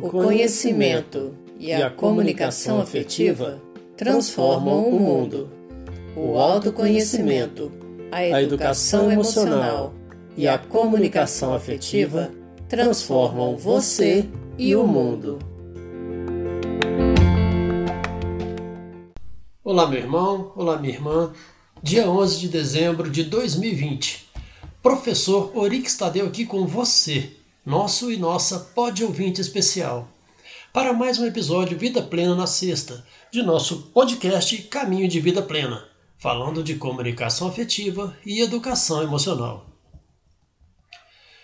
O conhecimento e a comunicação afetiva transformam o mundo. O autoconhecimento, a educação emocional e a comunicação afetiva transformam você e o mundo. Olá, meu irmão, olá, minha irmã. Dia 11 de dezembro de 2020. Professor Orix Tadeu aqui com você nosso e nossa pode ouvinte especial, para mais um episódio Vida Plena na Sexta, de nosso podcast Caminho de Vida Plena, falando de comunicação afetiva e educação emocional.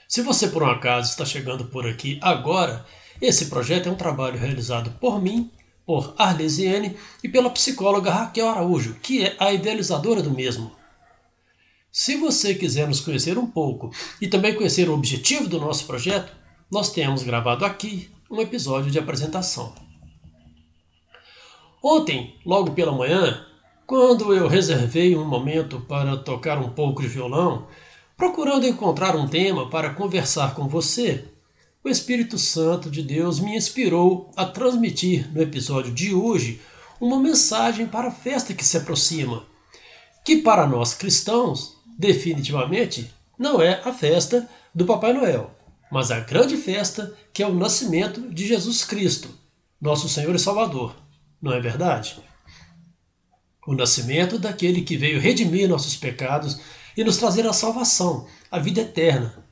Se você por um acaso está chegando por aqui agora, esse projeto é um trabalho realizado por mim, por Arlesiene e pela psicóloga Raquel Araújo, que é a idealizadora do mesmo. Se você quiser nos conhecer um pouco e também conhecer o objetivo do nosso projeto, nós temos gravado aqui um episódio de apresentação. Ontem, logo pela manhã, quando eu reservei um momento para tocar um pouco de violão, procurando encontrar um tema para conversar com você, o Espírito Santo de Deus me inspirou a transmitir no episódio de hoje uma mensagem para a festa que se aproxima, que para nós cristãos definitivamente não é a festa do Papai Noel, mas a grande festa que é o nascimento de Jesus Cristo, nosso Senhor e Salvador. Não é verdade? O nascimento daquele que veio redimir nossos pecados e nos trazer a salvação, a vida eterna.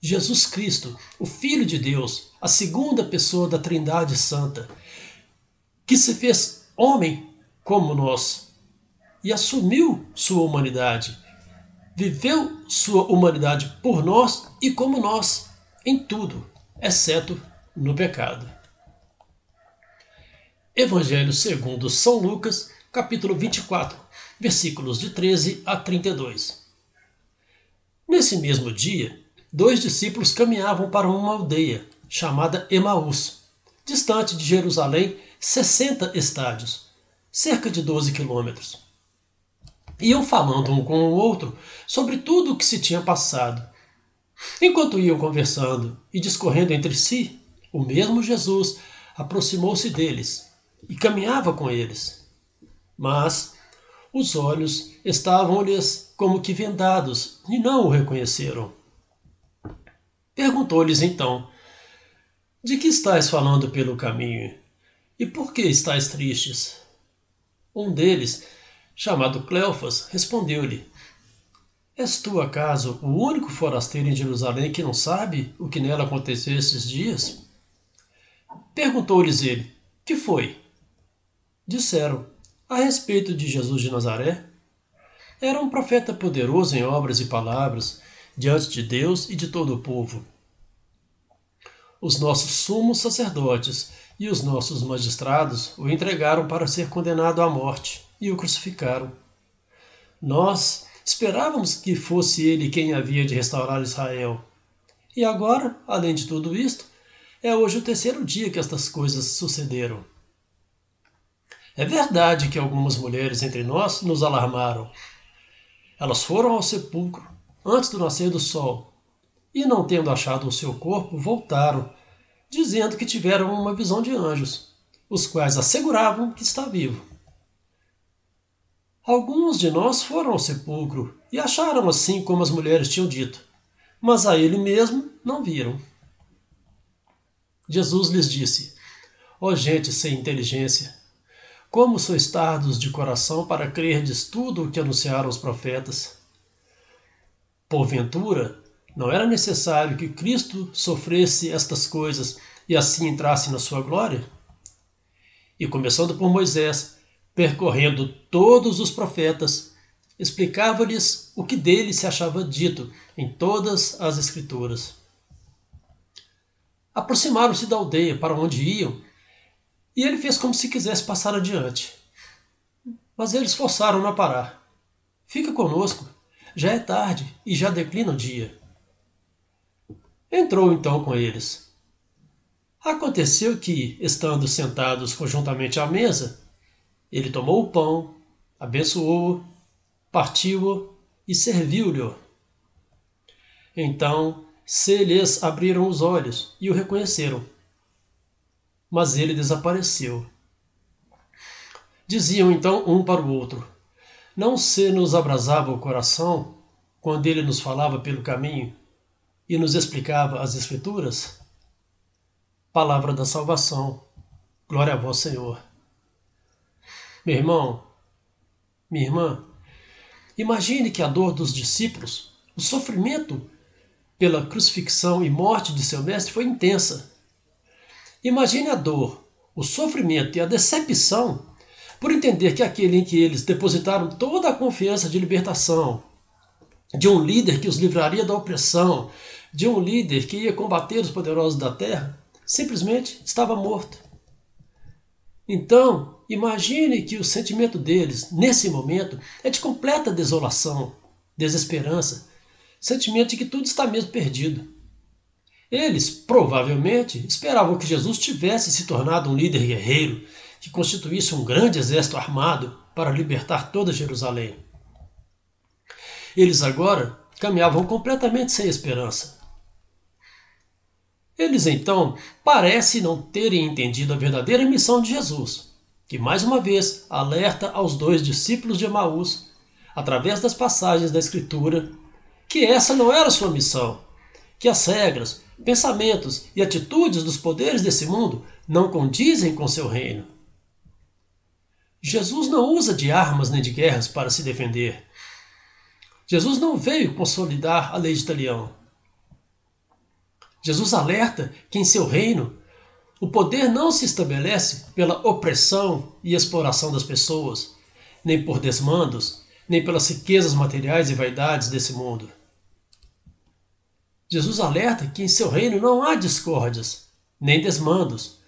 Jesus Cristo, o Filho de Deus, a segunda pessoa da Trindade Santa, que se fez homem como nós e assumiu sua humanidade viveu sua humanidade por nós e como nós, em tudo, exceto no pecado. Evangelho segundo São Lucas, capítulo 24, versículos de 13 a 32. Nesse mesmo dia, dois discípulos caminhavam para uma aldeia chamada Emaús, distante de Jerusalém 60 estádios, cerca de 12 quilômetros. Iam falando um com o outro sobre tudo o que se tinha passado. Enquanto iam conversando e discorrendo entre si, o mesmo Jesus aproximou-se deles e caminhava com eles. Mas os olhos estavam-lhes como que vendados e não o reconheceram. Perguntou-lhes então: De que estáis falando pelo caminho? E por que estáis tristes? Um deles chamado Cleofas, respondeu-lhe: És tu, acaso, o único forasteiro em Jerusalém que não sabe o que nela aconteceu esses dias? Perguntou-lhes ele: Que foi? Disseram: A respeito de Jesus de Nazaré. Era um profeta poderoso em obras e palavras, diante de Deus e de todo o povo. Os nossos sumos sacerdotes e os nossos magistrados o entregaram para ser condenado à morte e o crucificaram. Nós esperávamos que fosse ele quem havia de restaurar Israel. E agora, além de tudo isto, é hoje o terceiro dia que estas coisas sucederam. É verdade que algumas mulheres entre nós nos alarmaram. Elas foram ao sepulcro antes do nascer do sol e, não tendo achado o seu corpo, voltaram, dizendo que tiveram uma visão de anjos, os quais asseguravam que está vivo. Alguns de nós foram ao sepulcro e acharam assim como as mulheres tinham dito, mas a ele mesmo não viram. Jesus lhes disse: Ó oh, gente sem inteligência, como sois tardos de coração para crerdes tudo o que anunciaram os profetas? Porventura, não era necessário que Cristo sofresse estas coisas e assim entrasse na sua glória? E começando por Moisés, percorrendo todos os profetas, explicava-lhes o que dele se achava dito em todas as Escrituras. Aproximaram-se da aldeia para onde iam, e ele fez como se quisesse passar adiante. Mas eles forçaram-no a parar. Fica conosco, já é tarde e já declina o dia. Entrou então com eles. Aconteceu que, estando sentados conjuntamente à mesa, ele tomou o pão, abençoou-o, partiu-o e serviu-lhe. Então se lhes abriram os olhos e o reconheceram, mas ele desapareceu. Diziam então um para o outro: Não se nos abrasava o coração quando ele nos falava pelo caminho e nos explicava as Escrituras? Palavra da salvação. Glória a vós, Senhor. Meu irmão, minha irmã, imagine que a dor dos discípulos, o sofrimento pela crucifixão e morte de seu mestre foi intensa. Imagine a dor, o sofrimento e a decepção por entender que aquele em que eles depositaram toda a confiança de libertação, de um líder que os livraria da opressão, de um líder que ia combater os poderosos da terra, simplesmente estava morto. Então, imagine que o sentimento deles, nesse momento, é de completa desolação, desesperança, sentimento de que tudo está mesmo perdido. Eles, provavelmente, esperavam que Jesus tivesse se tornado um líder guerreiro, que constituísse um grande exército armado para libertar toda Jerusalém. Eles agora caminhavam completamente sem esperança. Eles então parecem não terem entendido a verdadeira missão de Jesus, que mais uma vez alerta aos dois discípulos de Emaús, através das passagens da Escritura, que essa não era sua missão, que as regras, pensamentos e atitudes dos poderes desse mundo não condizem com seu reino. Jesus não usa de armas nem de guerras para se defender. Jesus não veio consolidar a lei de Italião. Jesus alerta que em seu reino o poder não se estabelece pela opressão e exploração das pessoas, nem por desmandos, nem pelas riquezas materiais e vaidades desse mundo. Jesus alerta que em seu reino não há discórdias, nem desmandos,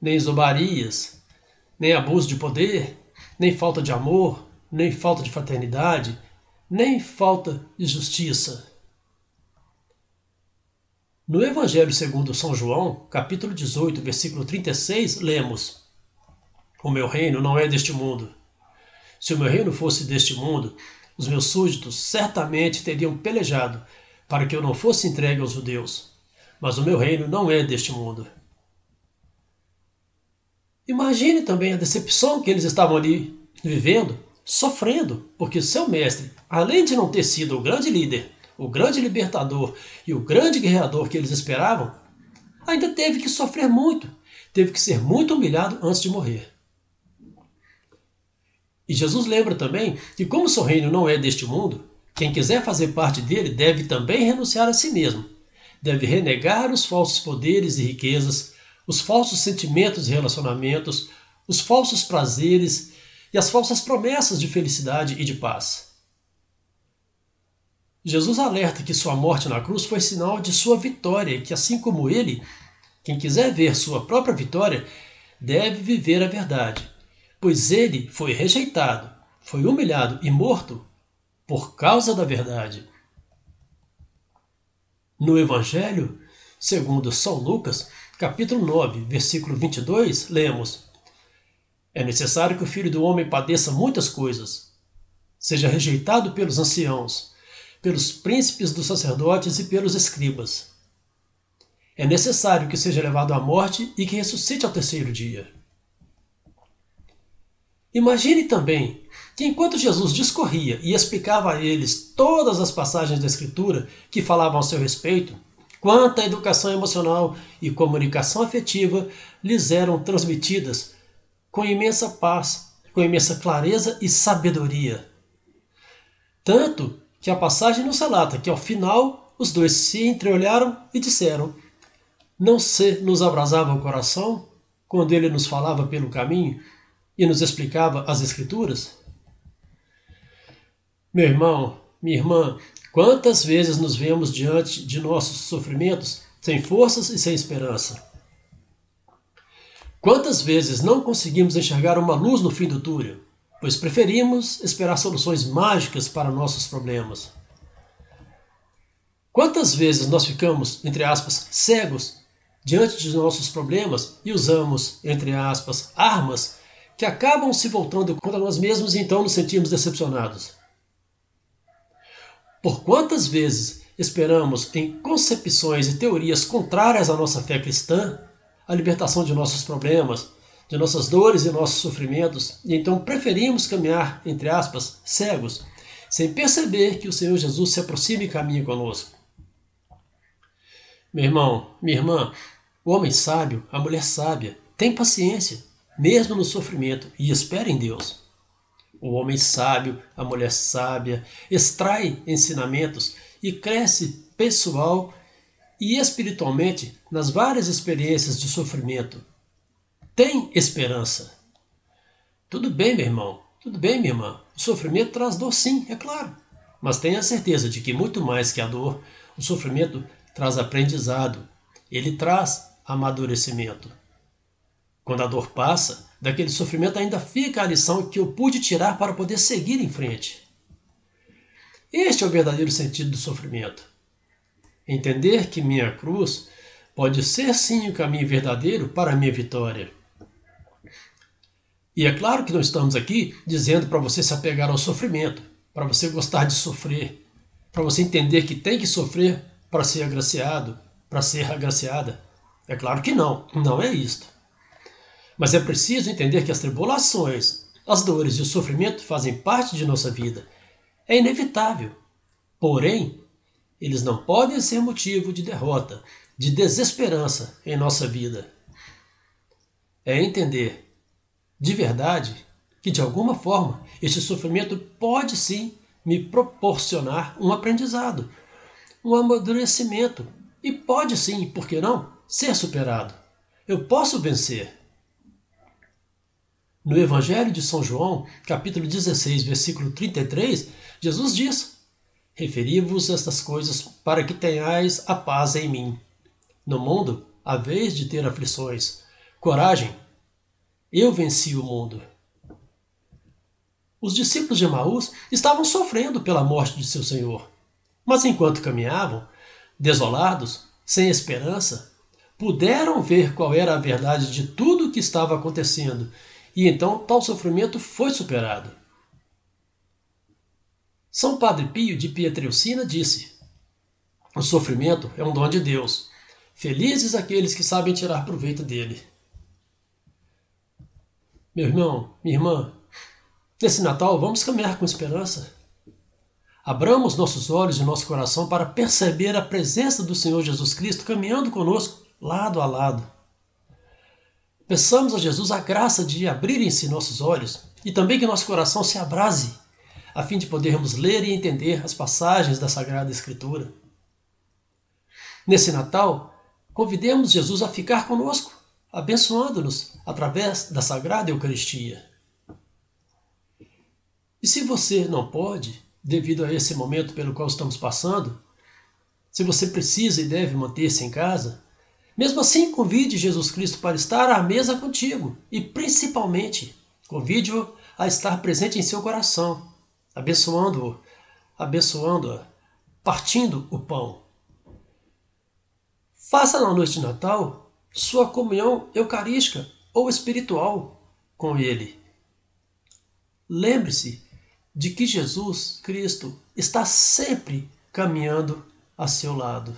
nem zombarias, nem abuso de poder, nem falta de amor, nem falta de fraternidade, nem falta de justiça. No Evangelho segundo São João, capítulo 18, versículo 36, lemos: O meu reino não é deste mundo. Se o meu reino fosse deste mundo, os meus súditos certamente teriam pelejado para que eu não fosse entregue aos judeus. Mas o meu reino não é deste mundo. Imagine também a decepção que eles estavam ali vivendo, sofrendo, porque seu mestre, além de não ter sido o grande líder, o grande libertador e o grande guerreador que eles esperavam, ainda teve que sofrer muito, teve que ser muito humilhado antes de morrer. E Jesus lembra também que, como seu reino não é deste mundo, quem quiser fazer parte dele deve também renunciar a si mesmo. Deve renegar os falsos poderes e riquezas, os falsos sentimentos e relacionamentos, os falsos prazeres e as falsas promessas de felicidade e de paz. Jesus alerta que sua morte na cruz foi sinal de sua vitória e que, assim como ele, quem quiser ver sua própria vitória deve viver a verdade, pois ele foi rejeitado, foi humilhado e morto por causa da verdade. No Evangelho, segundo São Lucas, capítulo 9, versículo 22, lemos: É necessário que o filho do homem padeça muitas coisas, seja rejeitado pelos anciãos, pelos príncipes dos sacerdotes e pelos escribas. É necessário que seja levado à morte e que ressuscite ao terceiro dia. Imagine também que enquanto Jesus discorria e explicava a eles todas as passagens da Escritura que falavam a seu respeito, quanta educação emocional e comunicação afetiva lhes eram transmitidas com imensa paz, com imensa clareza e sabedoria. Tanto que a passagem nos relata que ao final os dois se entreolharam e disseram: Não se nos abrasava o coração quando ele nos falava pelo caminho e nos explicava as Escrituras? Meu irmão, minha irmã, quantas vezes nos vemos diante de nossos sofrimentos sem forças e sem esperança? Quantas vezes não conseguimos enxergar uma luz no fim do túnel, pois preferimos esperar soluções mágicas para nossos problemas? Quantas vezes nós ficamos, entre aspas, cegos diante de nossos problemas e usamos, entre aspas, armas que acabam se voltando contra nós mesmos e então nos sentimos decepcionados? Por quantas vezes esperamos em concepções e teorias contrárias à nossa fé cristã, a libertação de nossos problemas, de nossas dores e nossos sofrimentos, e então preferimos caminhar, entre aspas, cegos, sem perceber que o Senhor Jesus se aproxima e caminha conosco. Meu irmão, minha irmã, o homem sábio, a mulher sábia, tem paciência, mesmo no sofrimento, e espera em Deus. O homem sábio, a mulher sábia, extrai ensinamentos e cresce pessoal e espiritualmente nas várias experiências de sofrimento. Tem esperança. Tudo bem, meu irmão, tudo bem, minha irmã. O sofrimento traz dor, sim, é claro. Mas tenha certeza de que muito mais que a dor, o sofrimento traz aprendizado. Ele traz amadurecimento. Quando a dor passa, daquele sofrimento ainda fica a lição que eu pude tirar para poder seguir em frente. Este é o verdadeiro sentido do sofrimento. Entender que minha cruz pode ser sim o caminho verdadeiro para a minha vitória. E é claro que não estamos aqui dizendo para você se apegar ao sofrimento, para você gostar de sofrer, para você entender que tem que sofrer para ser agraciado, para ser agraciada. É claro que não, não é isto. Mas é preciso entender que as tribulações, as dores e o sofrimento fazem parte de nossa vida. É inevitável. Porém, eles não podem ser motivo de derrota, de desesperança em nossa vida. É entender, de verdade, que de alguma forma este sofrimento pode sim me proporcionar um aprendizado, um amadurecimento e pode sim, por que não, ser superado. Eu posso vencer. No Evangelho de São João, capítulo 16, versículo 33, Jesus diz: Referi-vos estas coisas para que tenhais a paz em mim. No mundo, a vez de ter aflições. Coragem, eu venci o mundo. Os discípulos de Emaús estavam sofrendo pela morte de seu Senhor. Mas enquanto caminhavam, desolados, sem esperança, puderam ver qual era a verdade de tudo o que estava acontecendo, e então tal sofrimento foi superado. São Padre Pio de Pietrelcina disse: O sofrimento é um dom de Deus. Felizes aqueles que sabem tirar proveito dele. Meu irmão, minha irmã, nesse Natal vamos caminhar com esperança. Abramos nossos olhos e nosso coração para perceber a presença do Senhor Jesus Cristo caminhando conosco, lado a lado. Peçamos a Jesus a graça de abrirem-se nossos olhos e também que nosso coração se abrase a fim de podermos ler e entender as passagens da Sagrada Escritura. Nesse Natal, convidemos Jesus a ficar conosco, abençoando-nos através da Sagrada Eucaristia. E se você não pode, devido a esse momento pelo qual estamos passando, se você precisa e deve manter-se em casa, mesmo assim convide Jesus Cristo para estar à mesa contigo e, principalmente, convide-o a estar presente em seu coração abençoando-o, abençoando-a, partindo o pão. Faça na noite de Natal sua comunhão eucarística ou espiritual com Ele. Lembre-se de que Jesus Cristo está sempre caminhando a seu lado.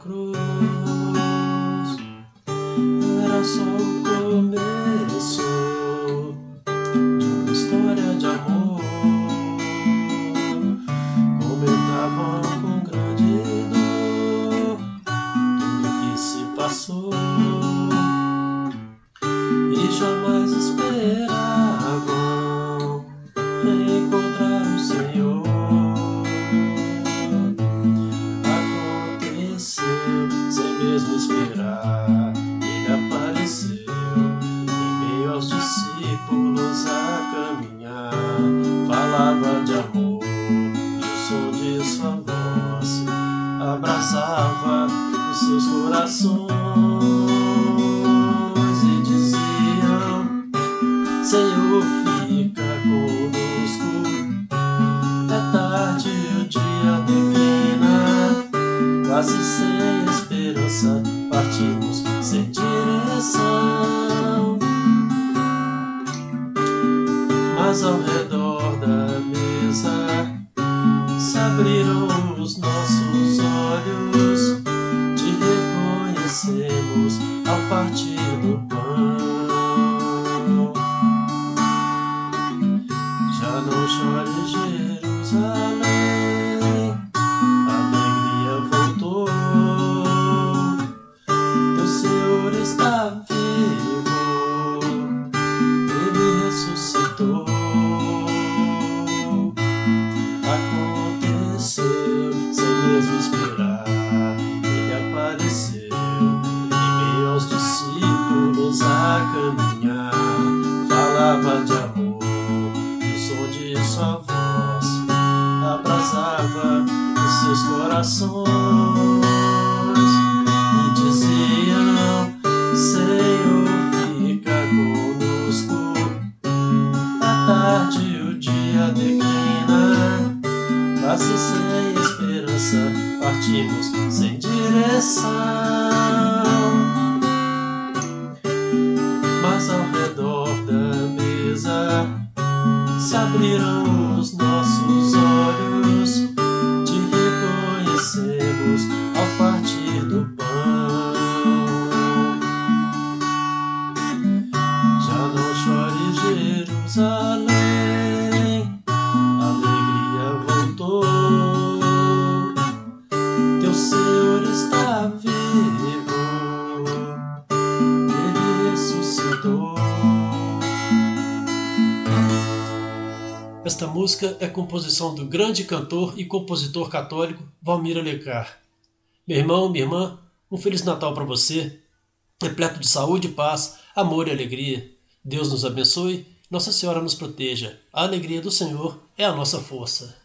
cruz. mesmo esperar. Ele apareceu em meio aos discípulos a caminhar. Falava de amor e o som de sua voz abraçava os seus corações. sem direção, mas ao redor. Quase sem esperança, partimos sem direção. Mas ao redor da mesa se abriram música é composição do grande cantor e compositor católico Valmir Alencar. Meu irmão, minha irmã, um Feliz Natal para você, repleto de saúde, paz, amor e alegria. Deus nos abençoe, Nossa Senhora nos proteja. A alegria do Senhor é a nossa força.